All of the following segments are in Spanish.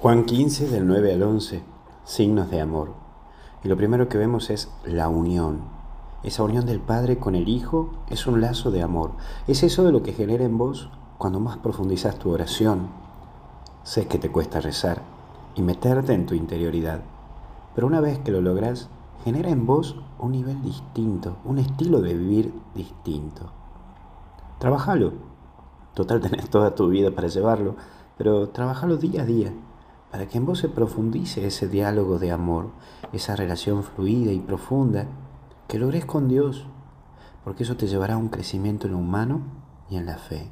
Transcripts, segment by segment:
Juan 15 del 9 al 11, signos de amor. Y lo primero que vemos es la unión. Esa unión del Padre con el Hijo es un lazo de amor. Es eso de lo que genera en vos cuando más profundizas tu oración. Sé que te cuesta rezar y meterte en tu interioridad, pero una vez que lo logras, genera en vos un nivel distinto, un estilo de vivir distinto. Trabajalo. Total tenés toda tu vida para llevarlo, pero trabajalo día a día para que en vos se profundice ese diálogo de amor, esa relación fluida y profunda que logres con Dios, porque eso te llevará a un crecimiento en lo humano y en la fe.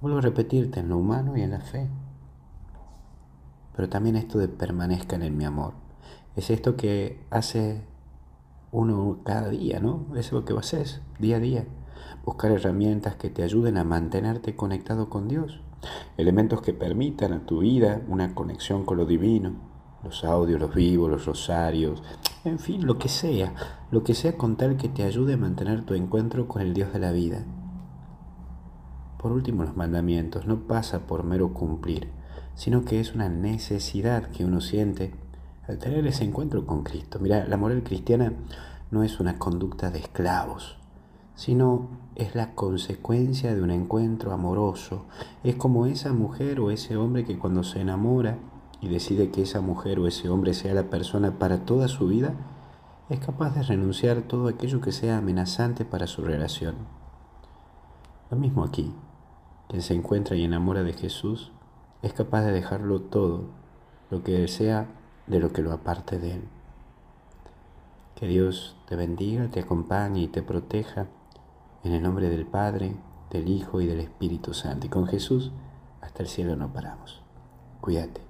Vuelvo a repetirte, en lo humano y en la fe. Pero también esto de permanezcan en mi amor. Es esto que hace uno cada día, ¿no? Es lo que haces día a día. Buscar herramientas que te ayuden a mantenerte conectado con Dios. Elementos que permitan a tu vida una conexión con lo divino, los audios, los vivos, los rosarios, en fin, lo que sea, lo que sea con tal que te ayude a mantener tu encuentro con el Dios de la vida. Por último, los mandamientos. No pasa por mero cumplir, sino que es una necesidad que uno siente al tener ese encuentro con Cristo. Mira, la moral cristiana no es una conducta de esclavos, sino es la consecuencia de un encuentro amoroso. Es como esa mujer o ese hombre que cuando se enamora y decide que esa mujer o ese hombre sea la persona para toda su vida, es capaz de renunciar todo aquello que sea amenazante para su relación. Lo mismo aquí, quien se encuentra y enamora de Jesús es capaz de dejarlo todo, lo que desea de lo que lo aparte de Él. Que Dios te bendiga, te acompañe y te proteja en el nombre del Padre, del Hijo y del Espíritu Santo. Y con Jesús hasta el cielo no paramos. Cuídate.